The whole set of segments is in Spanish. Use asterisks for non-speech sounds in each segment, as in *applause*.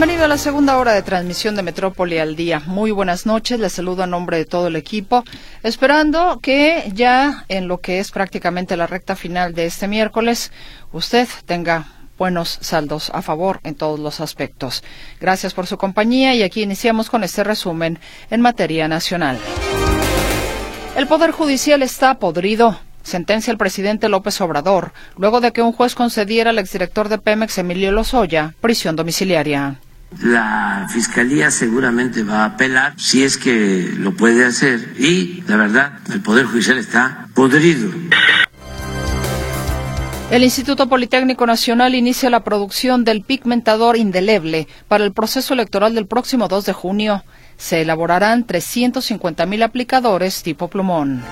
Bienvenido a la segunda hora de transmisión de Metrópoli al día. Muy buenas noches, les saludo a nombre de todo el equipo, esperando que ya en lo que es prácticamente la recta final de este miércoles, usted tenga buenos saldos a favor en todos los aspectos. Gracias por su compañía y aquí iniciamos con este resumen en materia nacional. El Poder Judicial está podrido. Sentencia el presidente López Obrador, luego de que un juez concediera al exdirector de Pemex, Emilio Lozoya, prisión domiciliaria. La fiscalía seguramente va a apelar si es que lo puede hacer y la verdad el Poder Judicial está podrido. El Instituto Politécnico Nacional inicia la producción del pigmentador indeleble para el proceso electoral del próximo 2 de junio. Se elaborarán 350.000 aplicadores tipo plumón.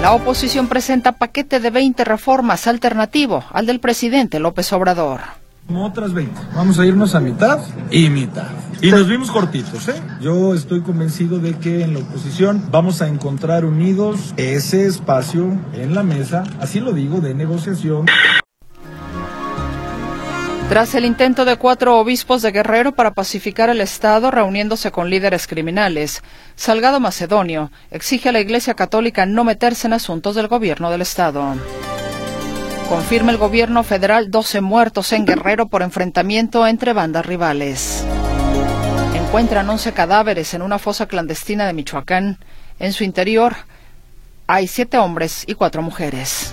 La oposición presenta paquete de 20 reformas alternativo al del presidente López Obrador. Como otras 20. Vamos a irnos a mitad y mitad. Y nos vimos cortitos, ¿eh? Yo estoy convencido de que en la oposición vamos a encontrar unidos ese espacio en la mesa, así lo digo, de negociación. Tras el intento de cuatro obispos de Guerrero para pacificar el Estado reuniéndose con líderes criminales, Salgado Macedonio exige a la Iglesia Católica no meterse en asuntos del gobierno del Estado. Confirma el gobierno federal 12 muertos en Guerrero por enfrentamiento entre bandas rivales. Encuentran 11 cadáveres en una fosa clandestina de Michoacán. En su interior hay siete hombres y cuatro mujeres.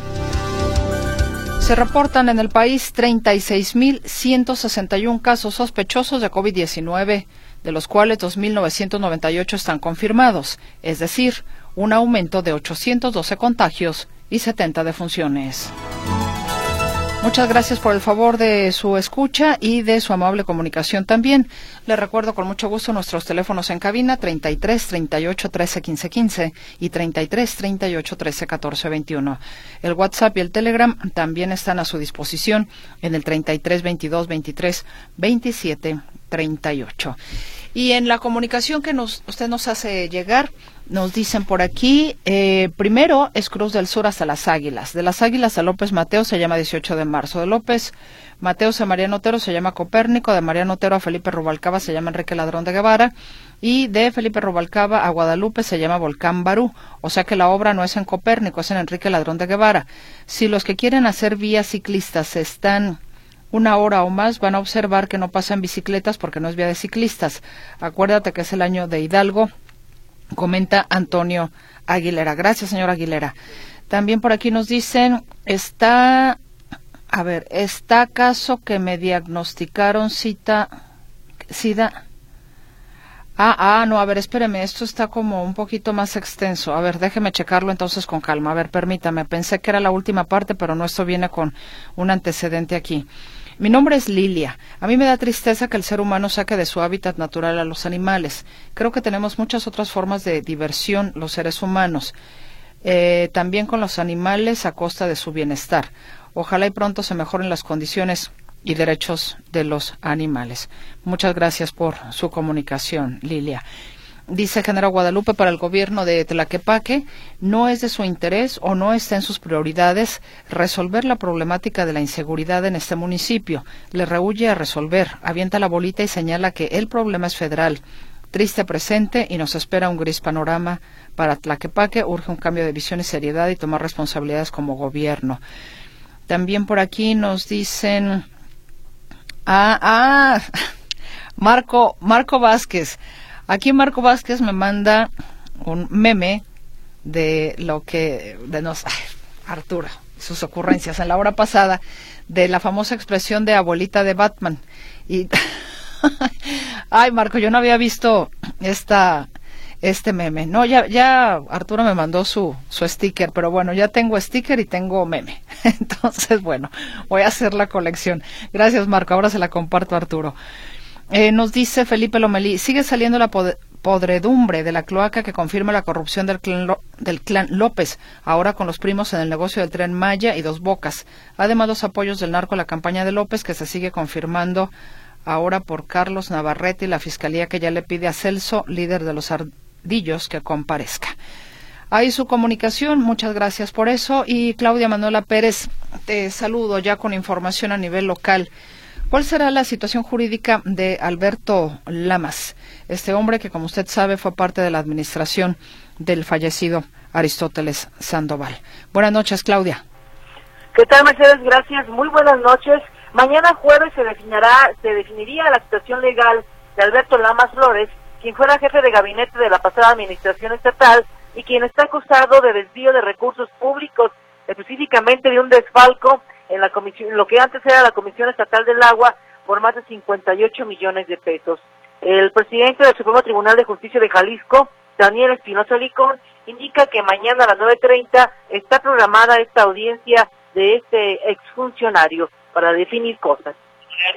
Se reportan en el país 36.161 casos sospechosos de COVID-19, de los cuales 2.998 están confirmados, es decir, un aumento de 812 contagios y 70 defunciones. Muchas gracias por el favor de su escucha y de su amable comunicación también. Le recuerdo con mucho gusto nuestros teléfonos en cabina 33 38 13 15 15 y 33 38 13 14 21. El WhatsApp y el Telegram también están a su disposición en el 33 22 23 27 38. Y en la comunicación que nos, usted nos hace llegar, nos dicen por aquí, eh, primero es Cruz del Sur hasta las Águilas. De las Águilas a López Mateo se llama 18 de marzo. De López Mateos a Mariano Otero se llama Copérnico. De Mariano Otero a Felipe Rubalcaba se llama Enrique Ladrón de Guevara. Y de Felipe Rubalcaba a Guadalupe se llama Volcán Barú. O sea que la obra no es en Copérnico, es en Enrique Ladrón de Guevara. Si los que quieren hacer vías ciclistas están una hora o más van a observar que no pasan bicicletas porque no es vía de ciclistas. Acuérdate que es el año de Hidalgo comenta Antonio Aguilera. Gracias, señor Aguilera. También por aquí nos dicen, está, a ver, ¿está acaso que me diagnosticaron cita, SIDA? Ah, ah, no, a ver, espéreme, esto está como un poquito más extenso. A ver, déjeme checarlo entonces con calma. A ver, permítame, pensé que era la última parte, pero no, esto viene con un antecedente aquí. Mi nombre es Lilia. A mí me da tristeza que el ser humano saque de su hábitat natural a los animales. Creo que tenemos muchas otras formas de diversión los seres humanos. Eh, también con los animales a costa de su bienestar. Ojalá y pronto se mejoren las condiciones y derechos de los animales. Muchas gracias por su comunicación, Lilia. Dice General Guadalupe para el gobierno de Tlaquepaque, no es de su interés o no está en sus prioridades resolver la problemática de la inseguridad en este municipio. Le rehuye a resolver, avienta la bolita y señala que el problema es federal. Triste presente y nos espera un gris panorama para Tlaquepaque. Urge un cambio de visión y seriedad y tomar responsabilidades como gobierno. También por aquí nos dicen. Ah, ah, *laughs* Marco, Marco Vázquez. Aquí Marco Vázquez me manda un meme de lo que de nos Arturo sus ocurrencias en la hora pasada de la famosa expresión de abuelita de Batman. Y *laughs* ay Marco yo no había visto esta este meme. No ya ya Arturo me mandó su su sticker pero bueno ya tengo sticker y tengo meme. *laughs* Entonces bueno voy a hacer la colección. Gracias Marco ahora se la comparto a Arturo eh, nos dice Felipe Lomelí, sigue saliendo la podredumbre de la cloaca que confirma la corrupción del clan, del clan López, ahora con los primos en el negocio del tren Maya y Dos Bocas. Además, los apoyos del narco a la campaña de López, que se sigue confirmando ahora por Carlos Navarrete y la fiscalía que ya le pide a Celso, líder de los ardillos, que comparezca. Ahí su comunicación, muchas gracias por eso. Y Claudia Manuela Pérez, te saludo ya con información a nivel local. ¿Cuál será la situación jurídica de Alberto Lamas, este hombre que, como usted sabe, fue parte de la administración del fallecido Aristóteles Sandoval? Buenas noches, Claudia. ¿Qué tal, Mercedes? Gracias. Muy buenas noches. Mañana jueves se definirá, se definiría la situación legal de Alberto Lamas Flores, quien fuera jefe de gabinete de la pasada administración estatal y quien está acusado de desvío de recursos públicos, específicamente de un desfalco en la comisión, lo que antes era la Comisión Estatal del Agua por más de 58 millones de pesos. El presidente del Supremo Tribunal de Justicia de Jalisco, Daniel Espinosa Licón, indica que mañana a las 9.30 está programada esta audiencia de este exfuncionario para definir cosas.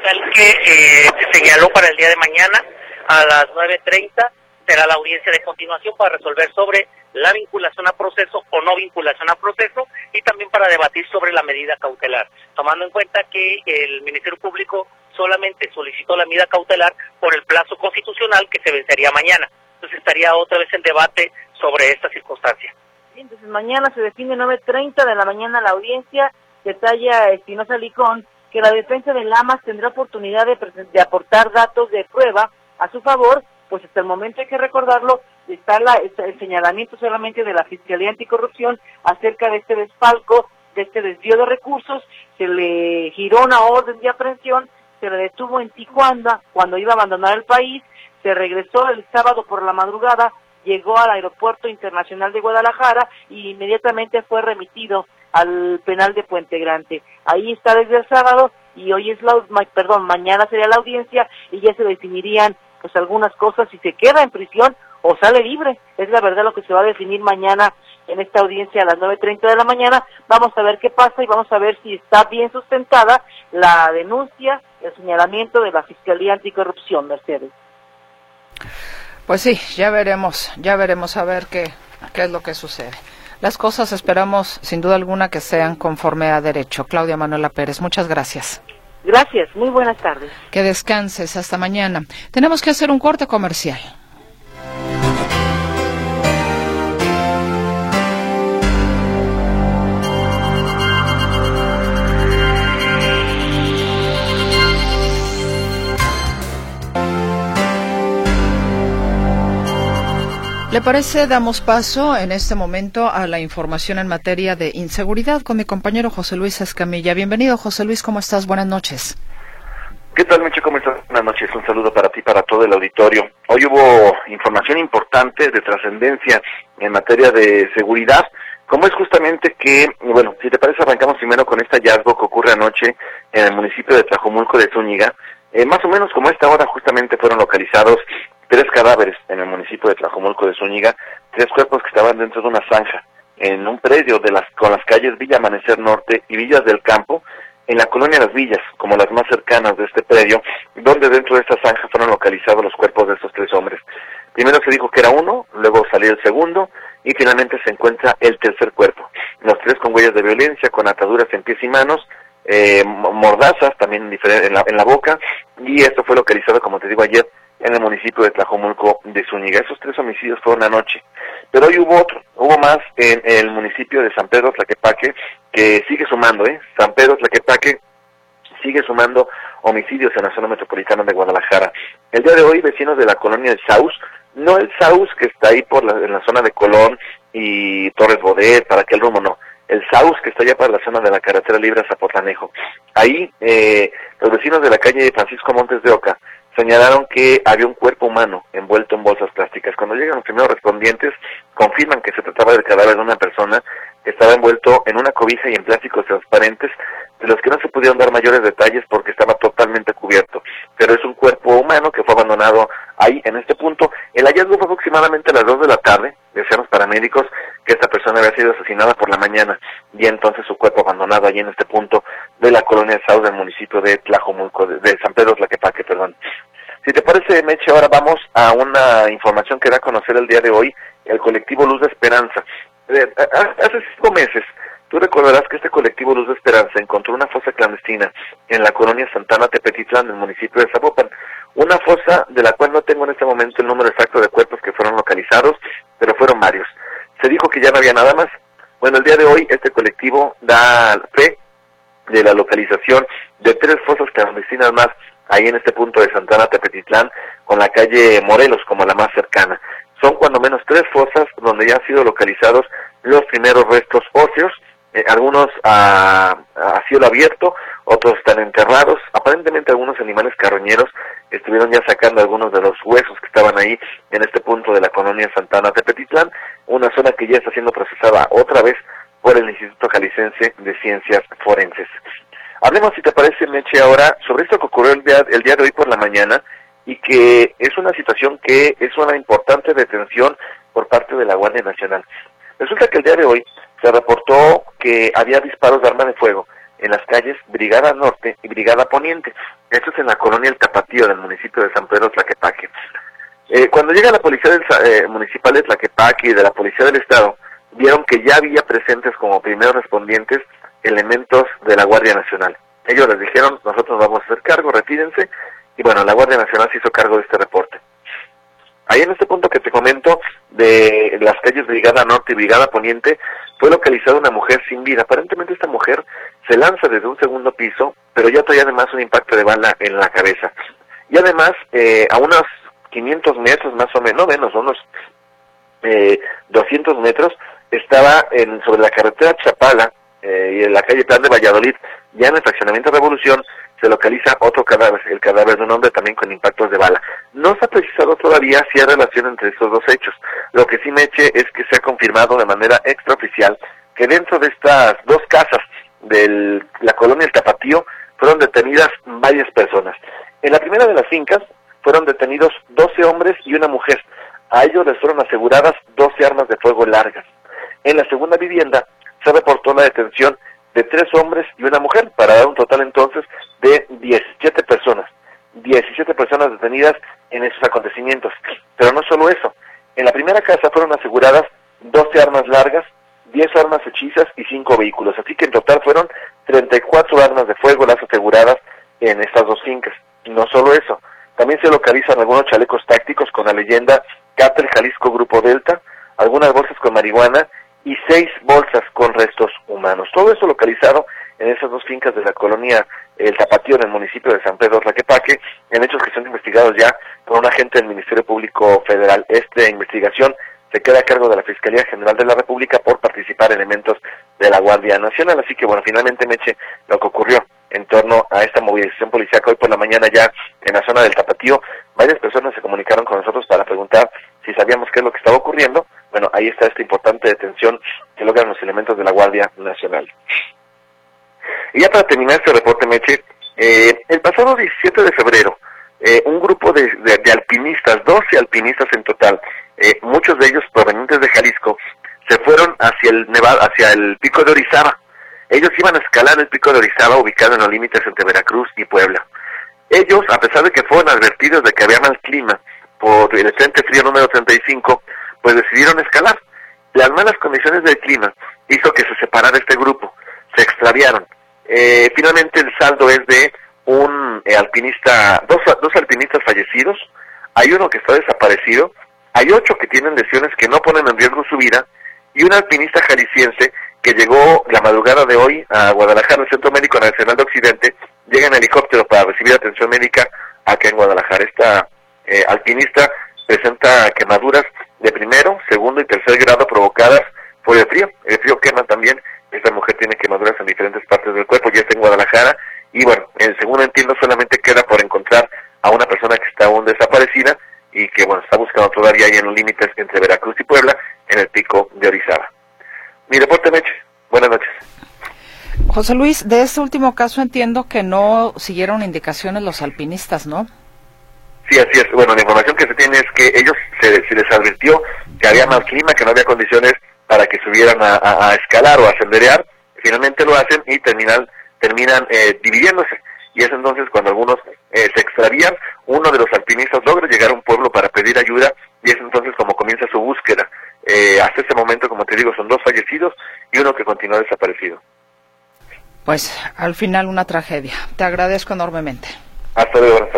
Tal que eh, se señaló para el día de mañana a las 9.30 será la audiencia de continuación para resolver sobre la vinculación a proceso o no vinculación a proceso y también para debatir sobre la medida cautelar, tomando en cuenta que el Ministerio Público solamente solicitó la medida cautelar por el plazo constitucional que se vencería mañana. Entonces estaría otra vez el debate sobre esta circunstancia. Entonces mañana se define 9.30 de la mañana la audiencia, detalla Espinosa Licón que la defensa de Lamas tendrá oportunidad de, de aportar datos de prueba a su favor, pues hasta el momento hay que recordarlo, está, la, el señalamiento solamente de la Fiscalía Anticorrupción acerca de este desfalco, de este desvío de recursos, se le giró una orden de aprehensión, se le detuvo en Tijuana cuando iba a abandonar el país, se regresó el sábado por la madrugada, llegó al Aeropuerto Internacional de Guadalajara y inmediatamente fue remitido al penal de Puente Grande. Ahí está desde el sábado y hoy es la, perdón, mañana sería la audiencia y ya se definirían pues algunas cosas si se queda en prisión o sale libre. Es la verdad lo que se va a definir mañana en esta audiencia a las 9.30 de la mañana. Vamos a ver qué pasa y vamos a ver si está bien sustentada la denuncia, el señalamiento de la Fiscalía Anticorrupción, Mercedes. Pues sí, ya veremos, ya veremos a ver qué, qué es lo que sucede. Las cosas esperamos, sin duda alguna, que sean conforme a derecho. Claudia Manuela Pérez, muchas gracias. Gracias, muy buenas tardes. Que descanses, hasta mañana. Tenemos que hacer un corte comercial. ¿Le parece? Damos paso en este momento a la información en materia de inseguridad con mi compañero José Luis Escamilla. Bienvenido, José Luis, ¿cómo estás? Buenas noches. ¿Qué tal, Meche? ¿Cómo estás? Buenas noches. Un saludo para ti, para todo el auditorio. Hoy hubo información importante de trascendencia en materia de seguridad, como es justamente que, bueno, si te parece, arrancamos primero con este hallazgo que ocurre anoche en el municipio de Tlajomulco de Zúñiga. Eh, más o menos como esta hora justamente fueron localizados tres cadáveres en el municipio de Tlajomulco de Zúñiga, tres cuerpos que estaban dentro de una zanja en un predio de las con las calles Villa Amanecer Norte y Villas del Campo, en la colonia Las Villas, como las más cercanas de este predio, donde dentro de esta zanja fueron localizados los cuerpos de estos tres hombres. Primero se dijo que era uno, luego salió el segundo y finalmente se encuentra el tercer cuerpo. Los tres con huellas de violencia, con ataduras en pies y manos, eh, mordazas también en la, en la boca y esto fue localizado, como te digo ayer, en el municipio de Tlajomulco de Zúñiga. Esos tres homicidios fueron anoche. Pero hoy hubo otro, hubo más en el municipio de San Pedro Tlaquepaque, que sigue sumando, ¿eh? San Pedro Tlaquepaque sigue sumando homicidios en la zona metropolitana de Guadalajara. El día de hoy, vecinos de la colonia del Saus, no el Saus que está ahí por la, en la zona de Colón y Torres Bodet, para aquel rumbo, no. El Saus que está allá para la zona de la carretera libre a Zapotlanejo. Ahí, eh, los vecinos de la calle Francisco Montes de Oca señalaron que había un cuerpo humano envuelto en bolsas plásticas. Cuando llegan los primeros respondientes, confirman que se trataba del cadáver de una persona estaba envuelto en una cobija y en plásticos transparentes, de los que no se pudieron dar mayores detalles porque estaba totalmente cubierto. Pero es un cuerpo humano que fue abandonado ahí, en este punto. El hallazgo fue aproximadamente a las 2 de la tarde, decían los paramédicos que esta persona había sido asesinada por la mañana y entonces su cuerpo abandonado allí en este punto de la colonia de South del municipio de Tlajomulco, de, San Pedro Tlaquepaque, perdón. Si te parece, Meche, ahora vamos a una información que da a conocer el día de hoy el colectivo Luz de Esperanza. Hace cinco meses, tú recordarás que este colectivo Luz de Esperanza encontró una fosa clandestina en la colonia Santana Tepetitlán, del municipio de Zapopan. Una fosa de la cual no tengo en este momento el número exacto de cuerpos que fueron localizados, pero fueron varios. Se dijo que ya no había nada más. Bueno, el día de hoy este colectivo da fe de la localización de tres fosas clandestinas más ahí en este punto de Santana Tepetitlán, con la calle Morelos como la más cercana. Son cuando menos tres fosas donde ya han sido localizados los primeros restos óseos, eh, algunos a, a, cielo abierto, otros están enterrados. Aparentemente algunos animales carroñeros estuvieron ya sacando algunos de los huesos que estaban ahí en este punto de la colonia Santana Tepetitlán, una zona que ya está siendo procesada otra vez por el Instituto Jalisciense de Ciencias Forenses. Hablemos, si te parece, Meche, ahora sobre esto que ocurrió el día, el día de hoy por la mañana y que es una situación que es una importante detención por parte de la Guardia Nacional. Resulta que el día de hoy se reportó que había disparos de arma de fuego en las calles Brigada Norte y Brigada Poniente. Esto es en la colonia El Tapatío del municipio de San Pedro Tlaquepaque. Eh, cuando llega la policía del, eh, municipal de Tlaquepaque y de la policía del estado, vieron que ya había presentes como primeros respondientes elementos de la Guardia Nacional. Ellos les dijeron, nosotros vamos a hacer cargo, retírense, y bueno, la Guardia Nacional se hizo cargo de este reporte. Ahí en este punto que te comento de las calles Brigada Norte y Brigada Poniente, fue localizada una mujer sin vida. Aparentemente esta mujer se lanza desde un segundo piso, pero ya trae además un impacto de bala en la cabeza. Y además, eh, a unos 500 metros más o menos, no menos, unos eh, 200 metros, estaba en, sobre la carretera Chapala, eh, y en la calle Plan de Valladolid, ya en el fraccionamiento Revolución, se localiza otro cadáver, el cadáver de un hombre también con impactos de bala. No se ha precisado todavía si hay relación entre estos dos hechos. Lo que sí me eche es que se ha confirmado de manera extraoficial que dentro de estas dos casas de la colonia El Tapatío fueron detenidas varias personas. En la primera de las fincas fueron detenidos 12 hombres y una mujer. A ellos les fueron aseguradas 12 armas de fuego largas. En la segunda vivienda se reportó la detención de tres hombres y una mujer, para dar un total entonces de 17 personas. 17 personas detenidas en esos acontecimientos. Pero no solo eso. En la primera casa fueron aseguradas 12 armas largas, 10 armas hechizas y 5 vehículos. Así que en total fueron 34 armas de fuego las aseguradas en estas dos fincas. Y no solo eso. También se localizan algunos chalecos tácticos con la leyenda Cátel Jalisco Grupo Delta, algunas bolsas con marihuana y seis bolsas con restos humanos. Todo eso localizado en esas dos fincas de la colonia El Tapatío en el municipio de San Pedro Tlaquepaque, en hechos que son investigados ya por un agente del Ministerio Público Federal. Esta investigación se queda a cargo de la Fiscalía General de la República por participar elementos de la Guardia Nacional. Así que bueno, finalmente Meche, lo que ocurrió en torno a esta movilización policial hoy por la mañana ya en la zona del Tapatío, varias personas se comunicaron con nosotros para preguntar si sabíamos qué es lo que estaba ocurriendo bueno, ahí está esta importante detención que logran los elementos de la Guardia Nacional. Y ya para terminar este reporte, Meche, eh, el pasado 17 de febrero, eh, un grupo de, alpinistas, 12 alpinistas en total, eh, muchos de ellos provenientes de Jalisco, se fueron hacia el Nevada, hacia el pico de Orizaba. Ellos iban a escalar el pico de Orizaba, ubicado en los límites entre Veracruz y Puebla. Ellos, a pesar de que fueron advertidos de que había mal clima por el Frente Frío número 35, pues decidieron escalar. Las malas condiciones del clima hizo que se separara este grupo, se extraviaron. Eh, finalmente el saldo es de un eh, alpinista, dos, dos alpinistas fallecidos, hay uno que está desaparecido, hay ocho que tienen lesiones que no ponen en riesgo su vida, y un alpinista jalisciense que llegó la madrugada de hoy a Guadalajara, al Centro Médico Nacional de Occidente, llega en helicóptero para recibir atención médica acá en Guadalajara. Esta eh, alpinista presenta quemaduras de primero, segundo y tercer grado provocadas por el frío. El frío quema también. Esta mujer tiene quemaduras en diferentes partes del cuerpo, ya está en Guadalajara. Y bueno, el segundo entiendo solamente queda por encontrar a una persona que está aún desaparecida y que bueno, está buscando todavía ahí en los límites entre Veracruz y Puebla, en el pico de Orizaba. Mi reporte, Meche. Buenas noches. José Luis, de este último caso entiendo que no siguieron indicaciones los alpinistas, ¿no? Sí, así es. Bueno, la información que se tiene es que ellos se, les advirtió que había mal clima, que no había condiciones para que subieran a, escalar o a senderear. Finalmente lo hacen y terminan, terminan eh, dividiéndose. Y es entonces cuando algunos eh, se extravían, uno de los alpinistas logra llegar a un pueblo para pedir ayuda y es entonces como comienza su búsqueda. Eh, hasta ese momento, como te digo, son dos fallecidos y uno que continúa desaparecido. Pues al final una tragedia. Te agradezco enormemente. Hasta luego,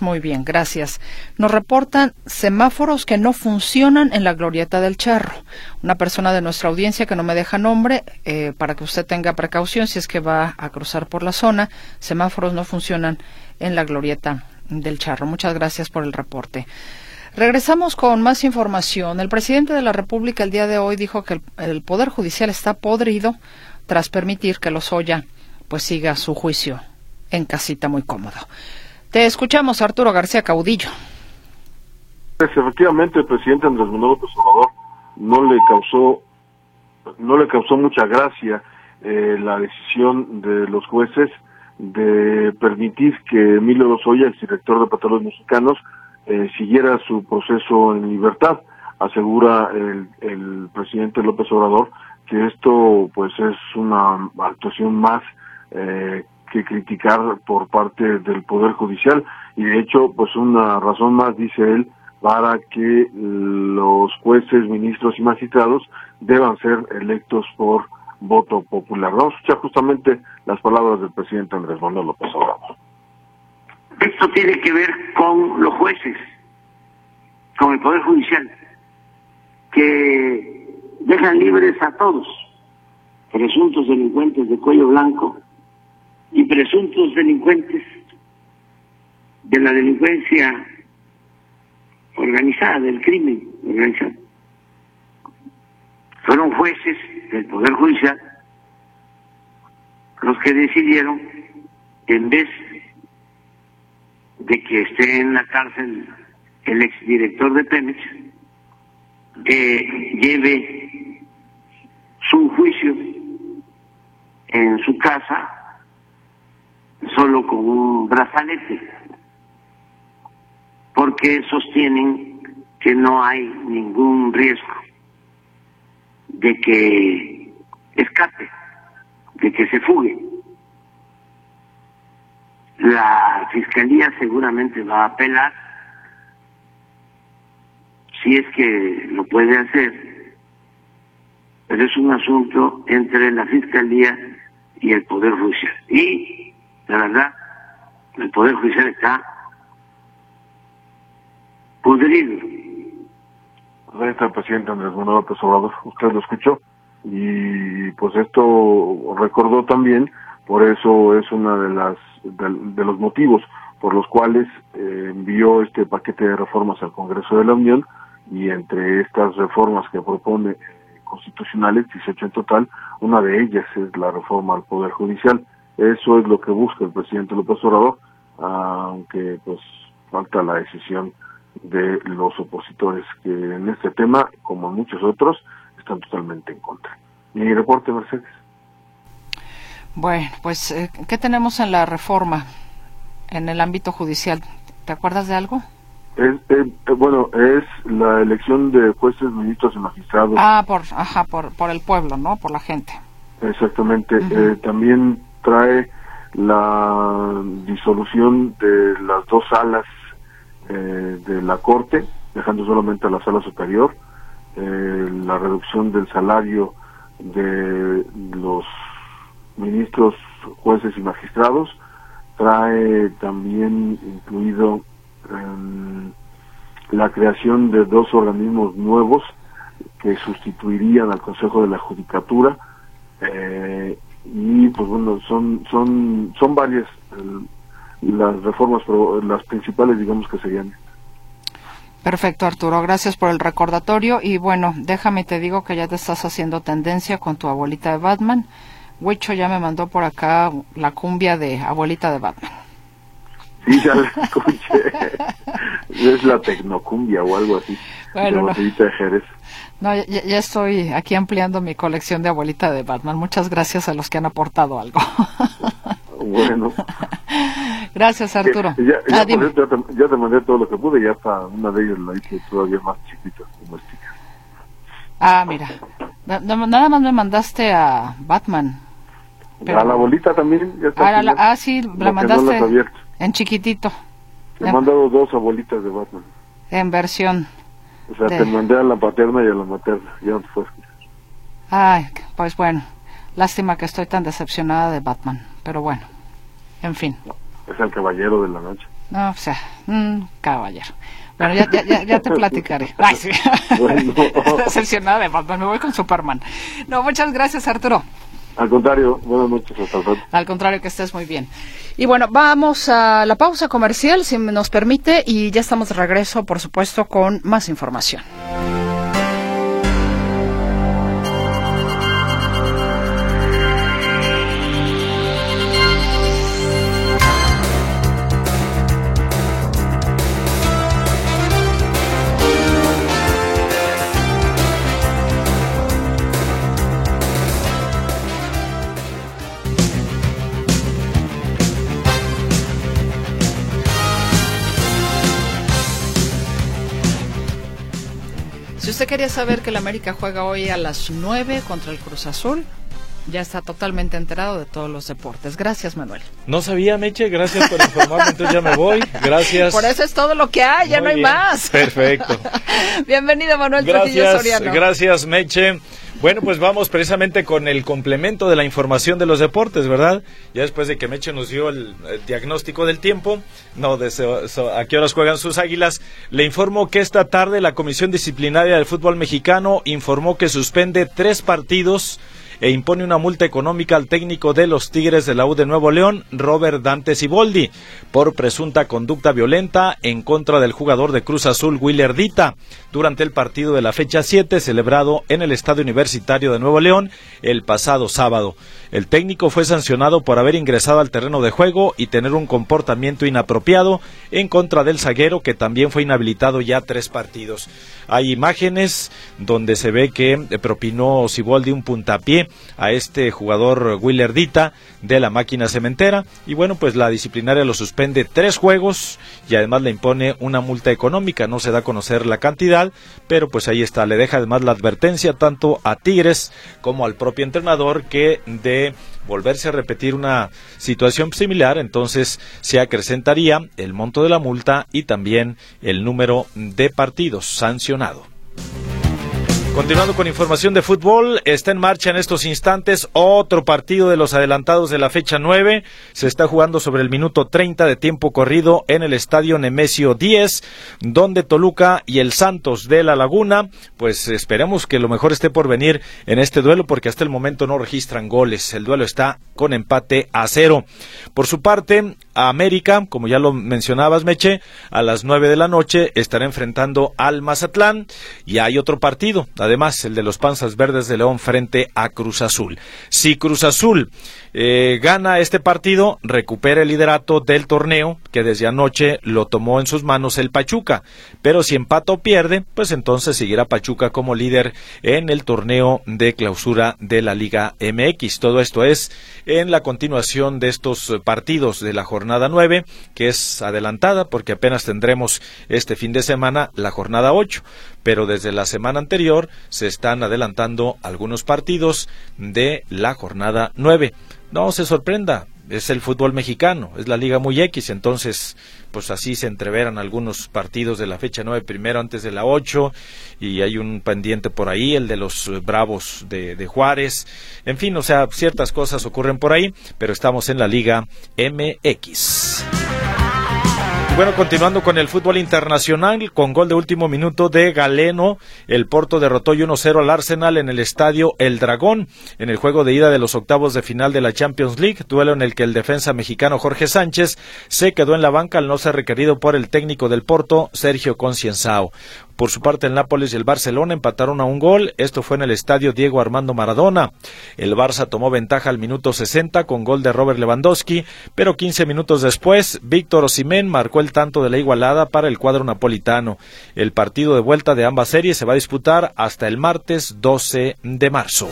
muy bien, gracias. Nos reportan semáforos que no funcionan en la glorieta del charro. Una persona de nuestra audiencia que no me deja nombre, eh, para que usted tenga precaución si es que va a cruzar por la zona, semáforos no funcionan en la glorieta del charro. Muchas gracias por el reporte. Regresamos con más información. El presidente de la República el día de hoy dijo que el, el Poder Judicial está podrido tras permitir que Lozoya pues siga su juicio en casita muy cómodo. Te escuchamos, Arturo García Caudillo. Efectivamente, el presidente Andrés Manuel López Obrador no le causó no le causó mucha gracia eh, la decisión de los jueces de permitir que Emilio Lozoya, el director de Petróleos Mexicanos, eh, siguiera su proceso en libertad. Asegura el, el presidente López Obrador que esto pues es una actuación más eh, que criticar por parte del Poder Judicial y de hecho pues una razón más dice él para que los jueces, ministros y magistrados deban ser electos por voto popular. Vamos a escuchar justamente las palabras del presidente Andrés Manuel López Obrador. Esto tiene que ver con los jueces, con el Poder Judicial, que dejan libres a todos, presuntos delincuentes de cuello blanco y presuntos delincuentes de la delincuencia organizada, del crimen organizado. Fueron jueces del Poder Judicial los que decidieron en vez de que esté en la cárcel el exdirector de Pemex, que lleve su juicio en su casa solo con un brazalete, porque sostienen que no hay ningún riesgo de que escape, de que se fugue. La fiscalía seguramente va a apelar, si es que lo puede hacer, pero es un asunto entre la fiscalía y el Poder Judicial. Y, la verdad, el Poder Judicial está podrido. Ahí está el presidente Andrés Manuel López usted lo escuchó, y pues esto recordó también, por eso es uno de las de, de, los motivos por los cuales eh, envió este paquete de reformas al Congreso de la Unión y entre estas reformas que propone eh, constitucionales, 18 en total, una de ellas es la reforma al Poder Judicial. Eso es lo que busca el presidente López Obrador, aunque pues falta la decisión de los opositores que en este tema, como en muchos otros, están totalmente en contra. Mi reporte, Mercedes. Bueno, pues, eh, ¿qué tenemos en la reforma en el ámbito judicial? ¿Te acuerdas de algo? Es, eh, bueno, es la elección de jueces, ministros y magistrados. Ah, por, ajá, por, por el pueblo, ¿no? Por la gente. Exactamente. Uh -huh. eh, también trae la disolución de las dos salas eh, de la Corte, dejando solamente a la sala superior, eh, la reducción del salario de los ministros, jueces y magistrados, trae también incluido eh, la creación de dos organismos nuevos que sustituirían al Consejo de la Judicatura eh, y pues bueno son son son varias las reformas las principales digamos que serían Perfecto, Arturo. Gracias por el recordatorio. Y bueno, déjame te digo que ya te estás haciendo tendencia con tu abuelita de Batman. Huicho ya me mandó por acá la cumbia de abuelita de Batman. *laughs* Sí, ya la escuché. es la tecnocumbia o algo así. Bueno, no. de Jerez. No, ya, ya, estoy aquí ampliando mi colección de abuelita de Batman. Muchas gracias a los que han aportado algo. *laughs* bueno. Gracias, Arturo. Ya, ya, ah, ya, te, ya, te, mandé todo lo que pude y hasta una de ellas la hice todavía más chiquita, más chica. Ah, mira. Nada más me mandaste a Batman. Pero... A la bolita también. Ya está ah, la, ah, sí, la mandaste no en chiquitito. Te he mandado dos abuelitas de Batman. En versión. O sea, de... te mandé a la paterna y a la materna. Ya no te fue Ay, pues bueno. Lástima que estoy tan decepcionada de Batman. Pero bueno. En fin. es el caballero de la noche. No, o sea, un caballero. Bueno, ya, ya, ya, te platicaré. *laughs* Ay, sí. Bueno. *laughs* Decepcionada de Batman, me voy con Superman. No, muchas gracias, Arturo. Al contrario, buenas noches, hasta. Al contrario, que estés muy bien. Y bueno, vamos a la pausa comercial, si nos permite, y ya estamos de regreso, por supuesto, con más información. Quería saber que el América juega hoy a las 9 contra el Cruz Azul, ya está totalmente enterado de todos los deportes. Gracias, Manuel. No sabía, Meche, gracias por informarme, entonces ya me voy. Gracias. Por eso es todo lo que hay, ya no hay más. Perfecto. *laughs* Bienvenido, Manuel gracias, Soriano. Gracias, Meche. Bueno, pues vamos precisamente con el complemento de la información de los deportes, ¿verdad? Ya después de que Meche nos dio el, diagnóstico del tiempo, no, a qué horas juegan sus águilas, le informo que esta tarde la Comisión Disciplinaria del Fútbol Mexicano informó que suspende tres partidos e impone una multa económica al técnico de los Tigres de la U de Nuevo León, Robert Dante Siboldi, por presunta conducta violenta en contra del jugador de Cruz Azul, Willer Dita, durante el partido de la fecha 7 celebrado en el Estadio Universitario de Nuevo León el pasado sábado. El técnico fue sancionado por haber ingresado al terreno de juego y tener un comportamiento inapropiado en contra del zaguero que también fue inhabilitado ya tres partidos. Hay imágenes donde se ve que propinó Siboldi un puntapié a este jugador Willerdita de la máquina cementera. Y bueno pues la disciplinaria lo suspende tres juegos y además le impone una multa económica. No se da a conocer la cantidad pero pues ahí está. Le deja además la advertencia tanto a Tigres como al propio entrenador que de volverse a repetir una situación similar entonces se acrecentaría el monto de la multa y también el número de partidos sancionado. Continuando con información de fútbol, está en marcha en estos instantes otro partido de los adelantados de la fecha 9. Se está jugando sobre el minuto 30 de tiempo corrido en el estadio Nemesio 10, donde Toluca y el Santos de la Laguna, pues esperemos que lo mejor esté por venir en este duelo porque hasta el momento no registran goles. El duelo está con empate a cero. Por su parte, América, como ya lo mencionabas, Meche, a las 9 de la noche estará enfrentando al Mazatlán y hay otro partido además el de los Panzas Verdes de León frente a Cruz Azul. Si Cruz Azul eh, gana este partido, recupera el liderato del torneo que desde anoche lo tomó en sus manos el Pachuca, pero si empata o pierde, pues entonces seguirá Pachuca como líder en el torneo de clausura de la Liga MX. Todo esto es en la continuación de estos partidos de la jornada 9, que es adelantada porque apenas tendremos este fin de semana la jornada 8 pero desde la semana anterior se están adelantando algunos partidos de la jornada 9. No se sorprenda, es el fútbol mexicano, es la liga muy X, entonces pues así se entreveran algunos partidos de la fecha 9 primero antes de la 8 y hay un pendiente por ahí, el de los Bravos de, de Juárez, en fin, o sea, ciertas cosas ocurren por ahí, pero estamos en la liga MX. Bueno, continuando con el fútbol internacional, con gol de último minuto de Galeno, el Porto derrotó 1-0 al Arsenal en el estadio El Dragón, en el juego de ida de los octavos de final de la Champions League, duelo en el que el defensa mexicano Jorge Sánchez se quedó en la banca al no ser requerido por el técnico del Porto, Sergio Concienzao. Por su parte, el Nápoles y el Barcelona empataron a un gol. Esto fue en el estadio Diego Armando Maradona. El Barça tomó ventaja al minuto 60 con gol de Robert Lewandowski, pero 15 minutos después, Víctor Osimén marcó el tanto de la igualada para el cuadro napolitano. El partido de vuelta de ambas series se va a disputar hasta el martes 12 de marzo.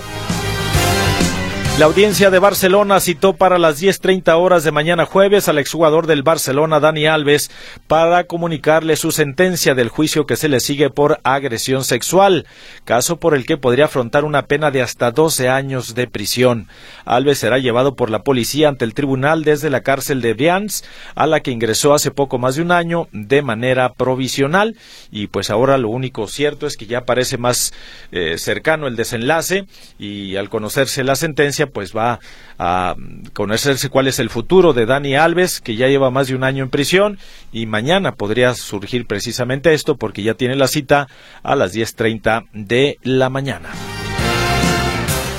La audiencia de Barcelona citó para las 10.30 horas de mañana jueves al exjugador del Barcelona, Dani Alves, para comunicarle su sentencia del juicio que se le sigue por agresión sexual, caso por el que podría afrontar una pena de hasta 12 años de prisión. Alves será llevado por la policía ante el tribunal desde la cárcel de Brians, a la que ingresó hace poco más de un año de manera provisional, y pues ahora lo único cierto es que ya parece más eh, cercano el desenlace, y al conocerse la sentencia, pues va a conocerse cuál es el futuro de Dani Alves, que ya lleva más de un año en prisión y mañana podría surgir precisamente esto porque ya tiene la cita a las 10.30 de la mañana.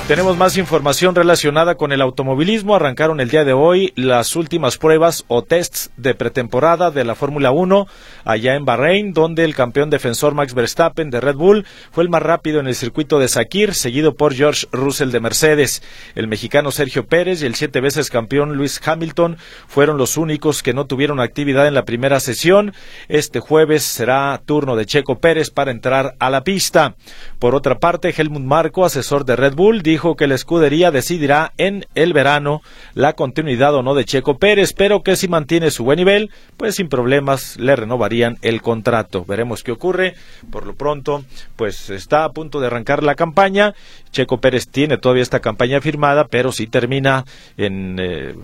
Tenemos más información relacionada con el automovilismo. Arrancaron el día de hoy las últimas pruebas o tests de pretemporada de la Fórmula 1 allá en Bahrein, donde el campeón defensor Max Verstappen de Red Bull fue el más rápido en el circuito de Sakir, seguido por George Russell de Mercedes. El mexicano Sergio Pérez y el siete veces campeón Luis Hamilton fueron los únicos que no tuvieron actividad en la primera sesión. Este jueves será turno de Checo Pérez para entrar a la pista. Por otra parte, Helmut Marco, asesor de Red Bull, dijo que la escudería decidirá en el verano la continuidad o no de Checo Pérez, pero que si mantiene su buen nivel, pues sin problemas le renovarían el contrato. Veremos qué ocurre. Por lo pronto, pues está a punto de arrancar la campaña. Checo Pérez tiene todavía esta campaña firmada, pero si termina en eh,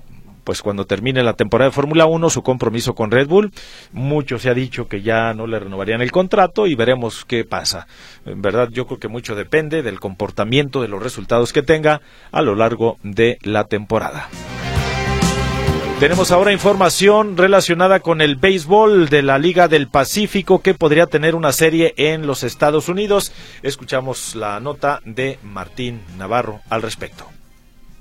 pues cuando termine la temporada de Fórmula 1 su compromiso con Red Bull. Mucho se ha dicho que ya no le renovarían el contrato y veremos qué pasa. En verdad yo creo que mucho depende del comportamiento, de los resultados que tenga a lo largo de la temporada. Tenemos ahora información relacionada con el béisbol de la Liga del Pacífico que podría tener una serie en los Estados Unidos. Escuchamos la nota de Martín Navarro al respecto.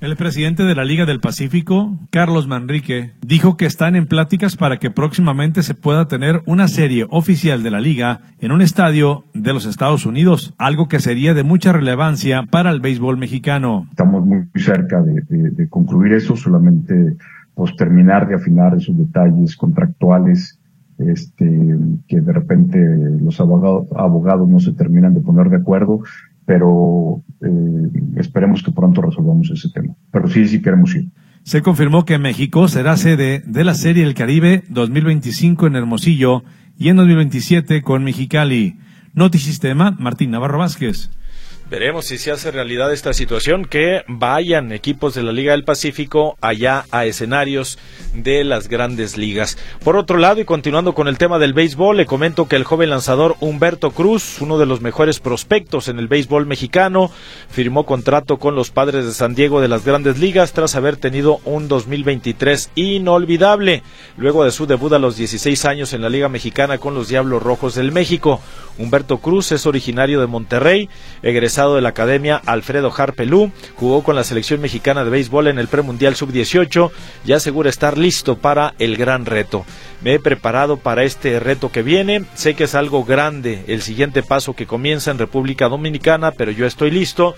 El presidente de la Liga del Pacífico, Carlos Manrique, dijo que están en pláticas para que próximamente se pueda tener una serie oficial de la liga en un estadio de los Estados Unidos, algo que sería de mucha relevancia para el béisbol mexicano. Estamos muy cerca de, concluir eso, solamente pues terminar de afinar esos detalles contractuales este, que de repente los abogados no se terminan de poner de acuerdo pero eh, esperemos que pronto resolvamos ese tema. Pero sí, sí queremos ir. Se confirmó que México será sede de la Serie El Caribe 2025 en Hermosillo y en 2027 con Mexicali. Notisistema, Martín Navarro Vázquez. Veremos si se hace realidad esta situación, que vayan equipos de la Liga del Pacífico allá a escenarios de las grandes ligas. Por otro lado, y continuando con el tema del béisbol, le comento que el joven lanzador Humberto Cruz, uno de los mejores prospectos en el béisbol mexicano, firmó contrato con los padres de San Diego de las grandes ligas tras haber tenido un 2023 inolvidable, luego de su debut a los 16 años en la Liga Mexicana con los Diablos Rojos del México. Humberto Cruz es originario de Monterrey, egresado de la Academia Alfredo Harpelú, jugó con la selección mexicana de béisbol en el premundial sub-18 y asegura estar listo para el gran reto. Me he preparado para este reto que viene, sé que es algo grande el siguiente paso que comienza en República Dominicana, pero yo estoy listo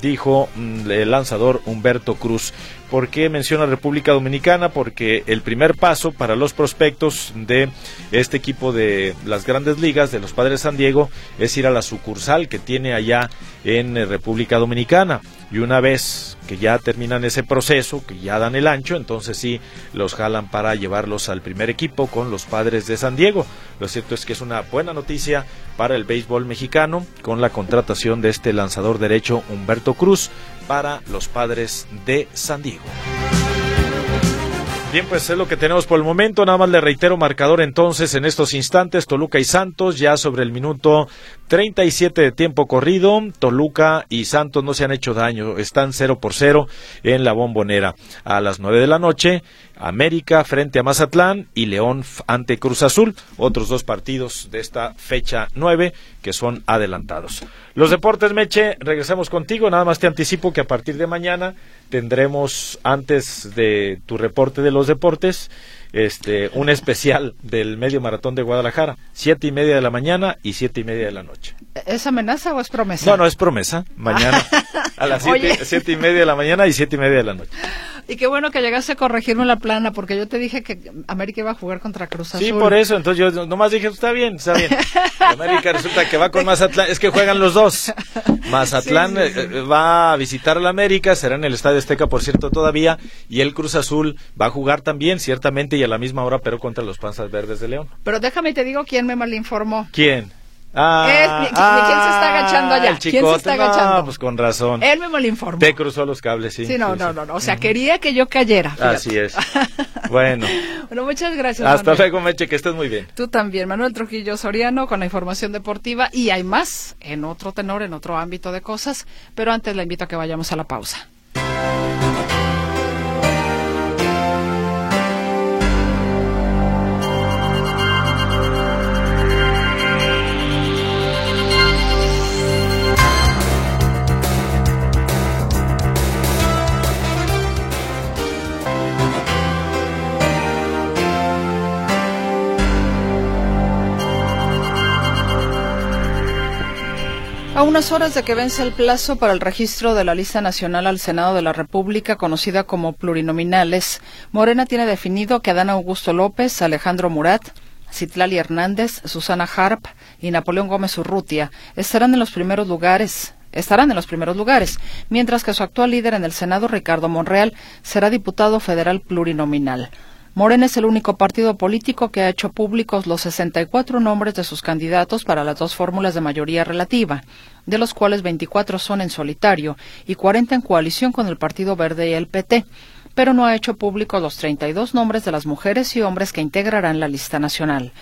dijo mm, el lanzador Humberto Cruz. ¿Por qué menciona República Dominicana? Porque el primer paso para los prospectos de este equipo de las grandes ligas, de los Padres San Diego, es ir a la sucursal que tiene allá en eh, República Dominicana. Y una vez que ya terminan ese proceso, que ya dan el ancho, entonces sí los jalan para llevarlos al primer equipo con los Padres de San Diego. Lo cierto es que es una buena noticia para el béisbol mexicano con la contratación de este lanzador derecho Humberto Cruz para los Padres de San Diego. Bien, pues es lo que tenemos por el momento. Nada más le reitero marcador entonces en estos instantes. Toluca y Santos ya sobre el minuto 37 de tiempo corrido. Toluca y Santos no se han hecho daño. Están 0 por 0 en la bombonera. A las 9 de la noche América frente a Mazatlán y León ante Cruz Azul, otros dos partidos de esta fecha 9 que son adelantados. Los deportes, Meche, regresamos contigo, nada más te anticipo que a partir de mañana tendremos, antes de tu reporte de los deportes, este, un especial del medio maratón de Guadalajara, siete y media de la mañana y siete y media de la noche. ¿Es amenaza o es promesa? No, no, es promesa. Mañana *laughs* a las siete, y media de la mañana y siete y media de la noche. Y qué bueno que llegaste a corregirme la plana, porque yo te dije que América iba a jugar contra Cruz Azul. Sí, por eso. Entonces yo nomás dije, está bien, está bien. *laughs* América resulta que va con Mazatlán. Es que juegan los dos. *laughs* Mazatlán eh, va a visitar a la América, será en el Estadio Azteca, por cierto, todavía. Y el Cruz Azul va a jugar también, ciertamente, y a la misma hora, pero contra los Panzas Verdes de León. Pero déjame te digo quién me malinformó. ¿Quién? Ah, ¿Quién se está agachando allá? ¿Quién se está agachando? pues con razón. Él me lo informó. Te cruzó los cables, sí. Sí, no, no, no, O sea, quería que yo cayera. Así es. bueno. *laughs* bueno, muchas gracias. Hasta luego, Meche, que estés muy bien. Tú también, Manuel Trujillo Soriano, con la información deportiva. Y hay más en otro tenor, en otro ámbito de cosas. Pero antes le invito a que vayamos a la pausa. Unas horas de que vence el plazo para el registro de la lista nacional al Senado de la República, conocida como plurinominales, Morena tiene definido que Adán Augusto López, Alejandro Murat, Citlali Hernández, Susana Harp y Napoleón Gómez Urrutia estarán en los primeros lugares estarán en los primeros lugares, mientras que su actual líder en el Senado, Ricardo Monreal, será diputado federal plurinominal. Morena es el único partido político que ha hecho públicos los 64 nombres de sus candidatos para las dos fórmulas de mayoría relativa, de los cuales 24 son en solitario y 40 en coalición con el Partido Verde y el PT, pero no ha hecho públicos los 32 nombres de las mujeres y hombres que integrarán la lista nacional.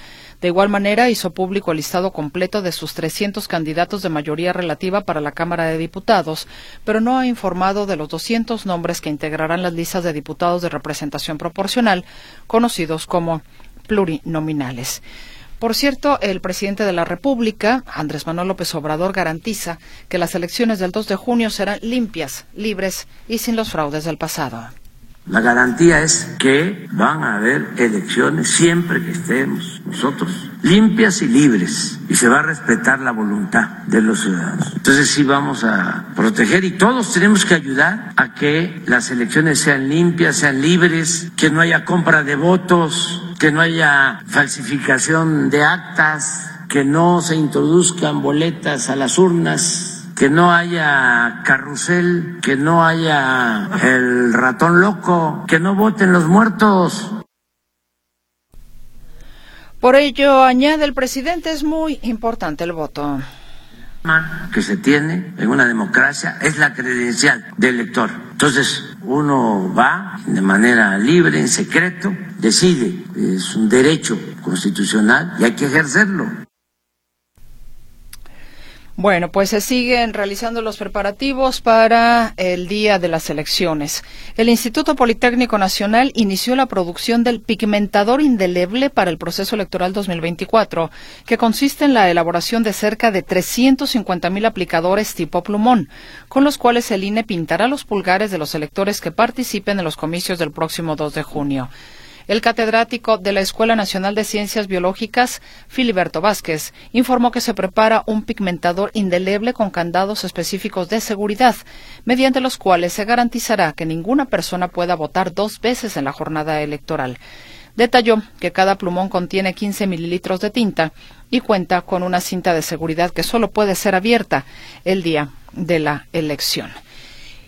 De igual manera, hizo público el listado completo de sus 300 candidatos de mayoría relativa para la Cámara de Diputados, pero no ha informado de los 200 nombres que integrarán las listas de diputados de representación proporcional, conocidos como plurinominales. Por cierto, el presidente de la República, Andrés Manuel López Obrador, garantiza que las elecciones del 2 de junio serán limpias, libres y sin los fraudes del pasado. La garantía es que van a haber elecciones siempre que estemos nosotros limpias y libres y se va a respetar la voluntad de los ciudadanos. Entonces sí vamos a proteger y todos tenemos que ayudar a que las elecciones sean limpias, sean libres, que no haya compra de votos, que no haya falsificación de actas, que no se introduzcan boletas a las urnas que no haya carrusel, que no haya el ratón loco, que no voten los muertos. Por ello, añade el presidente, es muy importante el voto que se tiene en una democracia es la credencial del elector. Entonces, uno va de manera libre, en secreto, decide, es un derecho constitucional y hay que ejercerlo. Bueno, pues se siguen realizando los preparativos para el día de las elecciones. El Instituto Politécnico Nacional inició la producción del pigmentador indeleble para el proceso electoral 2024, que consiste en la elaboración de cerca de 350 mil aplicadores tipo plumón, con los cuales el INE pintará los pulgares de los electores que participen en los comicios del próximo 2 de junio. El catedrático de la Escuela Nacional de Ciencias Biológicas, Filiberto Vázquez, informó que se prepara un pigmentador indeleble con candados específicos de seguridad, mediante los cuales se garantizará que ninguna persona pueda votar dos veces en la jornada electoral. Detalló que cada plumón contiene 15 mililitros de tinta y cuenta con una cinta de seguridad que solo puede ser abierta el día de la elección.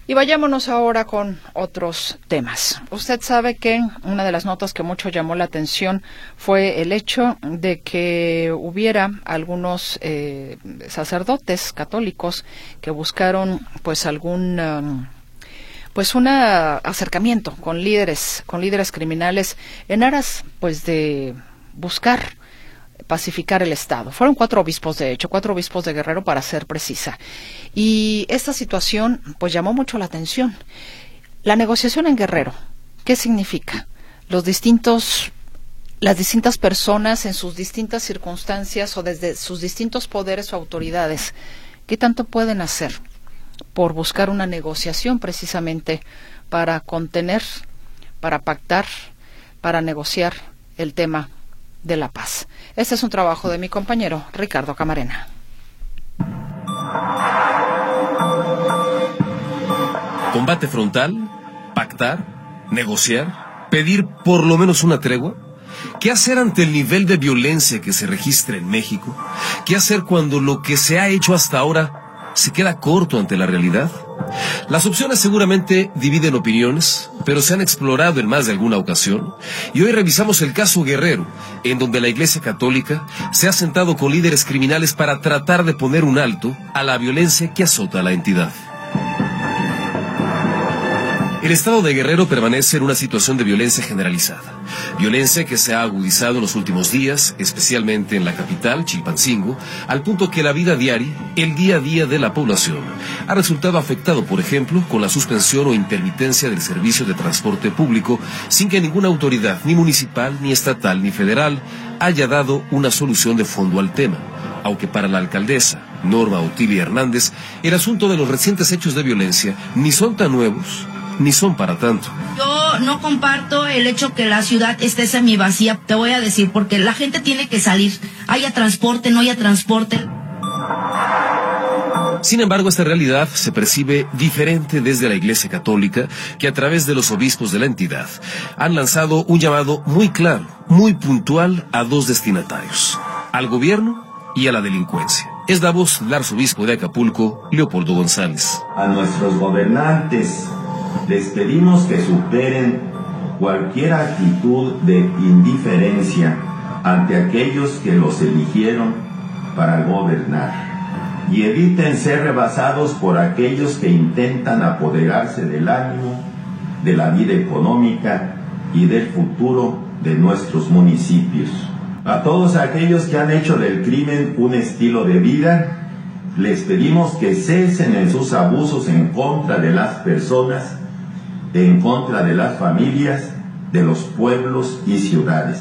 Y vayámonos ahora con otros temas. Usted sabe que una de las notas que mucho llamó la atención fue el hecho de que hubiera algunos eh, sacerdotes católicos que buscaron pues algún um, pues un acercamiento con líderes con líderes criminales en aras pues de buscar pacificar el Estado. Fueron cuatro obispos, de hecho, cuatro obispos de Guerrero para ser precisa. Y esta situación pues llamó mucho la atención. La negociación en Guerrero, ¿qué significa? Los distintos las distintas personas en sus distintas circunstancias o desde sus distintos poderes o autoridades, ¿qué tanto pueden hacer por buscar una negociación precisamente para contener, para pactar, para negociar el tema de la paz? Este es un trabajo de mi compañero Ricardo Camarena. Combate frontal, pactar, negociar, pedir por lo menos una tregua. ¿Qué hacer ante el nivel de violencia que se registra en México? ¿Qué hacer cuando lo que se ha hecho hasta ahora se queda corto ante la realidad? Las opciones seguramente dividen opiniones, pero se han explorado en más de alguna ocasión, y hoy revisamos el caso Guerrero, en donde la Iglesia Católica se ha sentado con líderes criminales para tratar de poner un alto a la violencia que azota a la entidad. El estado de Guerrero permanece en una situación de violencia generalizada. Violencia que se ha agudizado en los últimos días, especialmente en la capital, Chilpancingo, al punto que la vida diaria, el día a día de la población, ha resultado afectado, por ejemplo, con la suspensión o intermitencia del servicio de transporte público, sin que ninguna autoridad, ni municipal, ni estatal, ni federal, haya dado una solución de fondo al tema. Aunque para la alcaldesa, Norma Otilia Hernández, el asunto de los recientes hechos de violencia ni son tan nuevos, ni son para tanto. Yo no comparto el hecho que la ciudad esté semivacía, te voy a decir, porque la gente tiene que salir, haya transporte, no haya transporte. Sin embargo, esta realidad se percibe diferente desde la Iglesia Católica, que a través de los obispos de la entidad han lanzado un llamado muy claro, muy puntual a dos destinatarios, al gobierno y a la delincuencia. Es la voz del arzobispo de Acapulco, Leopoldo González. A nuestros gobernantes les pedimos que superen cualquier actitud de indiferencia ante aquellos que los eligieron para gobernar y eviten ser rebasados por aquellos que intentan apoderarse del ánimo, de la vida económica y del futuro de nuestros municipios. A todos aquellos que han hecho del crimen un estilo de vida, les pedimos que cesen en sus abusos en contra de las personas, en contra de las familias, de los pueblos y ciudades.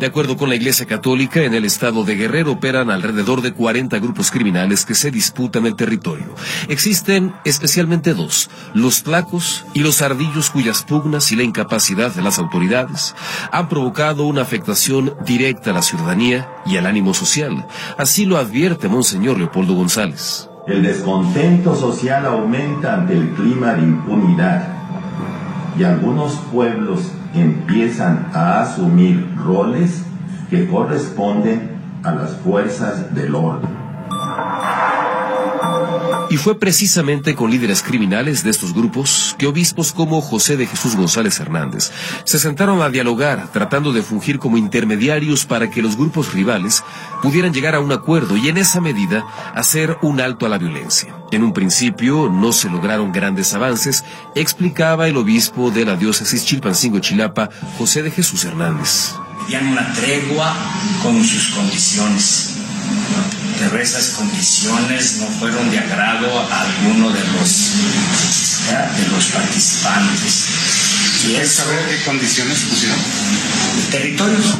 De acuerdo con la Iglesia Católica, en el estado de Guerrero operan alrededor de 40 grupos criminales que se disputan el territorio. Existen especialmente dos, los placos y los ardillos cuyas pugnas y la incapacidad de las autoridades han provocado una afectación directa a la ciudadanía y al ánimo social. Así lo advierte Monseñor Leopoldo González. El descontento social aumenta ante el clima de impunidad y algunos pueblos empiezan a asumir roles que corresponden a las fuerzas del orden. Y fue precisamente con líderes criminales de estos grupos que obispos como José de Jesús González Hernández se sentaron a dialogar tratando de fungir como intermediarios para que los grupos rivales pudieran llegar a un acuerdo y en esa medida hacer un alto a la violencia. En un principio no se lograron grandes avances, explicaba el obispo de la diócesis Chilpancingo-Chilapa, José de Jesús Hernández. Con sus condiciones pero esas condiciones no fueron de agrado a alguno de los, de los participantes. Y es saber qué condiciones pusieron? Territorios.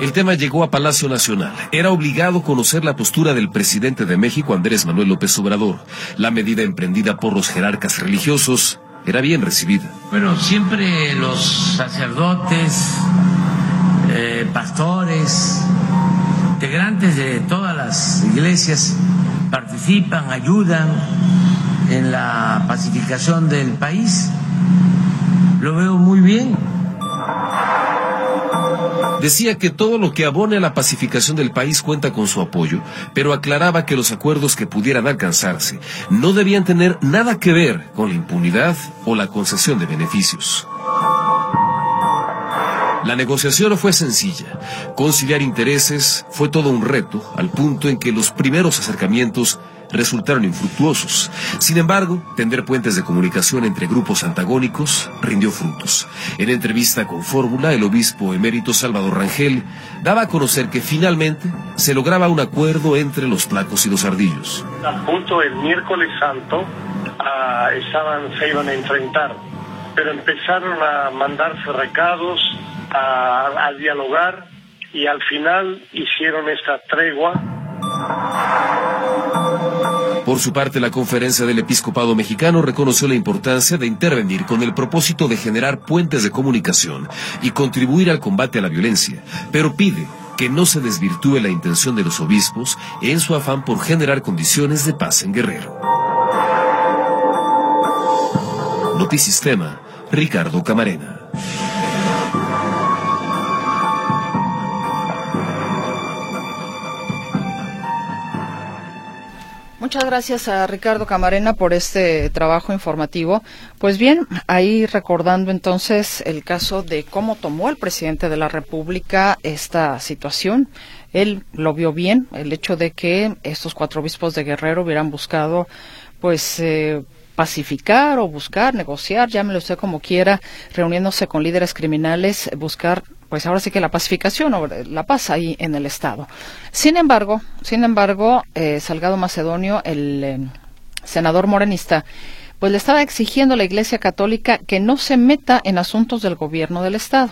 El tema llegó a Palacio Nacional. Era obligado conocer la postura del presidente de México, Andrés Manuel López Obrador. La medida emprendida por los jerarcas religiosos era bien recibida. Bueno, siempre los sacerdotes, eh, pastores, integrantes de todas las iglesias participan, ayudan en la pacificación del país. Lo veo muy bien. Decía que todo lo que abone a la pacificación del país cuenta con su apoyo, pero aclaraba que los acuerdos que pudieran alcanzarse no debían tener nada que ver con la impunidad o la concesión de beneficios. La negociación fue sencilla. Conciliar intereses fue todo un reto, al punto en que los primeros acercamientos resultaron infructuosos. Sin embargo, tender puentes de comunicación entre grupos antagónicos rindió frutos. En entrevista con Fórmula, el obispo emérito Salvador Rangel daba a conocer que finalmente se lograba un acuerdo entre los placos y los ardillos. Al punto el miércoles santo ah, se iban a enfrentar, pero empezaron a mandarse recados, a, dialogar y al final hicieron esta tregua. Por su parte, la conferencia del episcopado mexicano reconoció la importancia de intervenir con el propósito de generar puentes de comunicación y contribuir al combate a la violencia, pero pide que no se desvirtúe la intención de los obispos en su afán por generar condiciones de paz en Guerrero. Notisistema, Ricardo Camarena. Muchas gracias a Ricardo Camarena por este trabajo informativo. Pues bien, ahí recordando entonces el caso de cómo tomó el presidente de la República esta situación. Él lo vio bien, el hecho de que estos cuatro obispos de Guerrero hubieran buscado pues eh, pacificar o buscar, negociar, llámelo usted como quiera, reuniéndose con líderes criminales, buscar, pues ahora sí que la pacificación o la paz ahí en el Estado. Sin embargo, sin embargo, eh, Salgado Macedonio, el eh, senador morenista, pues le estaba exigiendo a la Iglesia Católica que no se meta en asuntos del gobierno del Estado.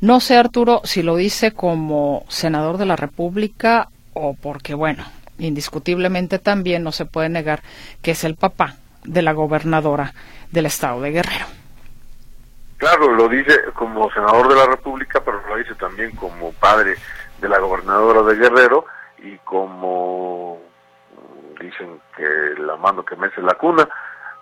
No sé, Arturo, si lo dice como senador de la República o porque, bueno, indiscutiblemente también no se puede negar que es el papá de la gobernadora del Estado de Guerrero. Claro, lo dice como senador de la República, pero lo dice también como padre de la gobernadora de Guerrero y como dicen que la mano que mece la cuna.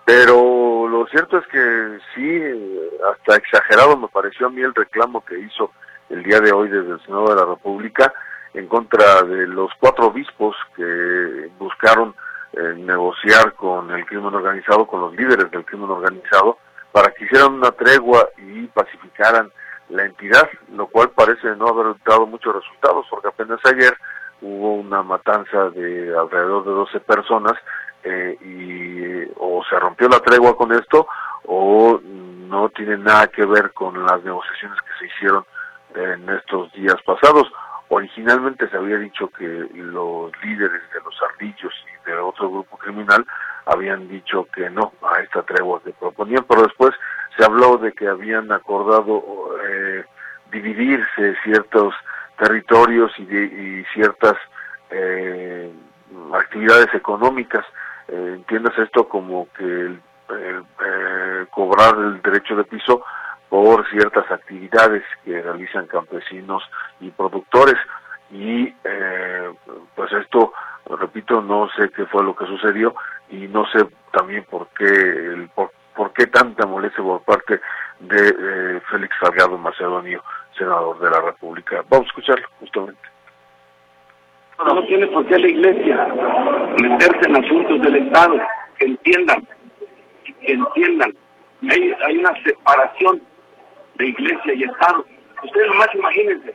Pero lo cierto es que sí, hasta exagerado me pareció a mí el reclamo que hizo el día de hoy desde el Senado de la República en contra de los cuatro obispos que buscaron eh, negociar con el crimen organizado, con los líderes del crimen organizado, para que hicieran una tregua y pacificaran la entidad, lo cual parece no haber dado muchos resultados, porque apenas ayer hubo una matanza de alrededor de 12 personas eh, y o se rompió la tregua con esto o no tiene nada que ver con las negociaciones que se hicieron en estos días pasados. Originalmente se había dicho que los líderes de los ardillos y de otro grupo criminal habían dicho que no a esta tregua que proponían, pero después se habló de que habían acordado eh, dividirse ciertos territorios y, y ciertas eh, actividades económicas. Eh, entiendas esto como que el, eh, cobrar el derecho de piso por ciertas actividades que realizan campesinos y productores. Y eh, pues esto repito no sé qué fue lo que sucedió y no sé también por qué el por, por qué tanta molestia por parte de eh, Félix Salgado Macedonio senador de la República. Vamos a escucharlo justamente. No tiene por qué la iglesia meterse en asuntos del Estado, que entiendan, que entiendan. Hay, hay una separación iglesia y Estado. Ustedes nomás imagínense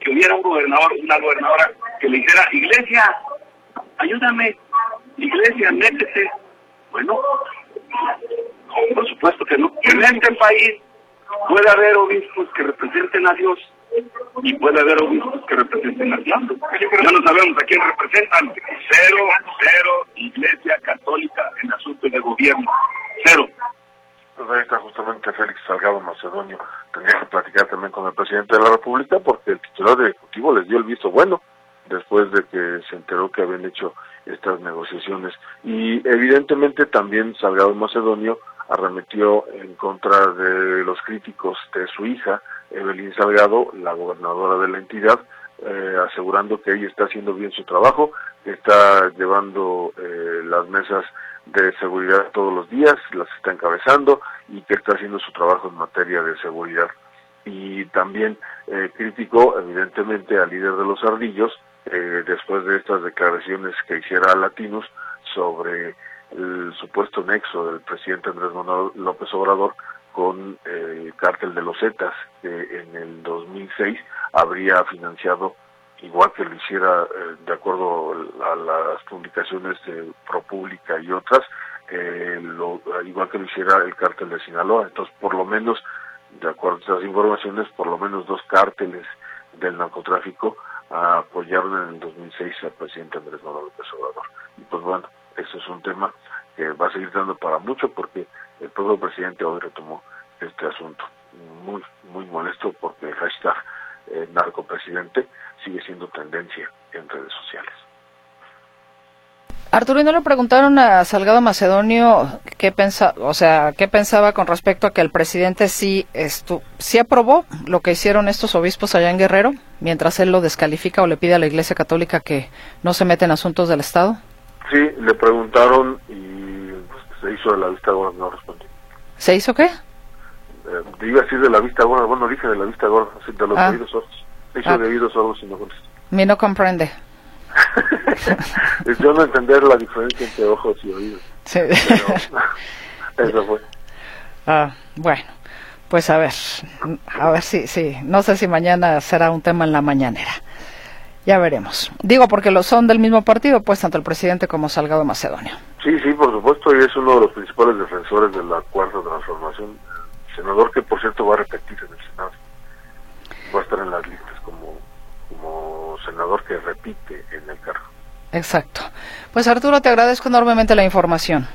que hubiera un gobernador, una gobernadora que le dijera, iglesia, ayúdame, iglesia, métete. Bueno, por supuesto que no. En este país puede haber obispos que representen a Dios y puede haber obispos que representen al diablo. Ya no sabemos a quién representan. Cero, cero, Iglesia Católica en asuntos de gobierno. Cero. Pues ahí está justamente Félix Salgado Macedonio. Tendría que platicar también con el presidente de la República porque el titular de Ejecutivo les dio el visto bueno después de que se enteró que habían hecho estas negociaciones. Y evidentemente también Salgado Macedonio arremetió en contra de los críticos de su hija, Evelyn Salgado, la gobernadora de la entidad, eh, asegurando que ella está haciendo bien su trabajo, que está llevando eh, las mesas de seguridad todos los días, las está encabezando y que está haciendo su trabajo en materia de seguridad. Y también eh, evidentemente al líder de los ardillos, eh, después de estas declaraciones que hiciera Latinos sobre el supuesto nexo del presidente Andrés Manuel López Obrador con eh, el cártel de los Zetas, que en el 2006 habría financiado, igual que lo hiciera eh, de acuerdo a las publicaciones de ProPublica y otras, eh, lo, igual que lo hiciera el cártel de Sinaloa. Entonces, por lo menos, de acuerdo a estas informaciones, por lo menos dos cárteles del narcotráfico apoyaron en el 2006 al presidente Andrés Manuel López Obrador. Y pues bueno, eso es un tema que va a seguir dando para mucho porque el propio presidente hoy retomó este asunto. Muy, muy molesto porque el hashtag eh, narcopresidente sigue siendo tendencia en redes sociales. Arturo, ¿y no le preguntaron a Salgado Macedonio qué pensaba, o sea, qué pensaba con respecto a que el presidente sí, estu sí aprobó lo que hicieron estos obispos allá en Guerrero, mientras él lo descalifica o le pide a la Iglesia Católica que no se mete en asuntos del Estado? Sí, le preguntaron y pues, se hizo de la vista gorda, no respondió. ¿Se hizo qué? Eh, digo así de la vista gorda, bueno, dije de la vista gorda, así de los Ah. oídos sordos. Hizo Ah. de oídos sordos y no. Mi no comprende. *laughs* Es yo no entender la diferencia entre ojos y oídos. Sí. Pero, *laughs* eso fue. *laughs* Ah, bueno, pues a ver, a ver si, sí, no sé si mañana será un tema en la mañanera. Ya veremos. Digo porque lo son del mismo partido, pues tanto el presidente como Salgado Macedonio. Sí, sí, por supuesto, y es uno de los principales defensores de la cuarta transformación. Senador que, por cierto, va a repetir en el Senado. Va a estar en las listas como, como senador que repite en el cargo. Exacto. Pues Arturo, te agradezco enormemente la información.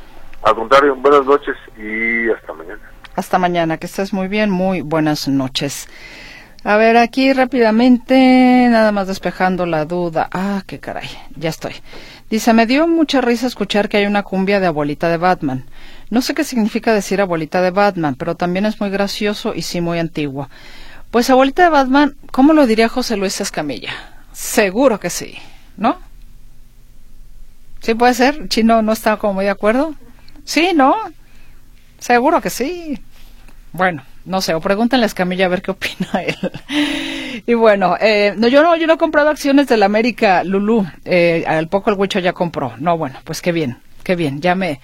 Al contrario, buenas noches y hasta mañana. Hasta mañana, que estés muy bien, muy buenas noches. A ver, aquí rápidamente, nada más despejando la duda. Ah, qué caray, ya estoy. Dice, me dio mucha risa escuchar que hay una cumbia de abuelita de Batman. No sé qué significa decir abuelita de Batman, pero también es muy gracioso y sí muy antiguo. Pues abuelita de Batman, ¿cómo lo diría José Luis Escamilla? Seguro que sí, ¿no? ¿Sí puede ser? ¿Chino no está como muy de acuerdo? Sí, ¿no? Seguro que sí. Bueno, no sé, o pregúntenle a Escamilla a ver qué opina *laughs* él. y bueno, eh, no, yo no, yo no he comprado acciones del América, Lulú. Eh, al poco el Huicho ya compró. No, bueno, pues qué bien, qué bien. Ya me,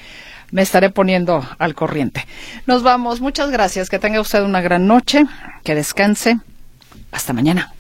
me estaré poniendo al corriente. Nos vamos. Muchas gracias. Que tenga usted una gran noche. Que descanse. Hasta mañana.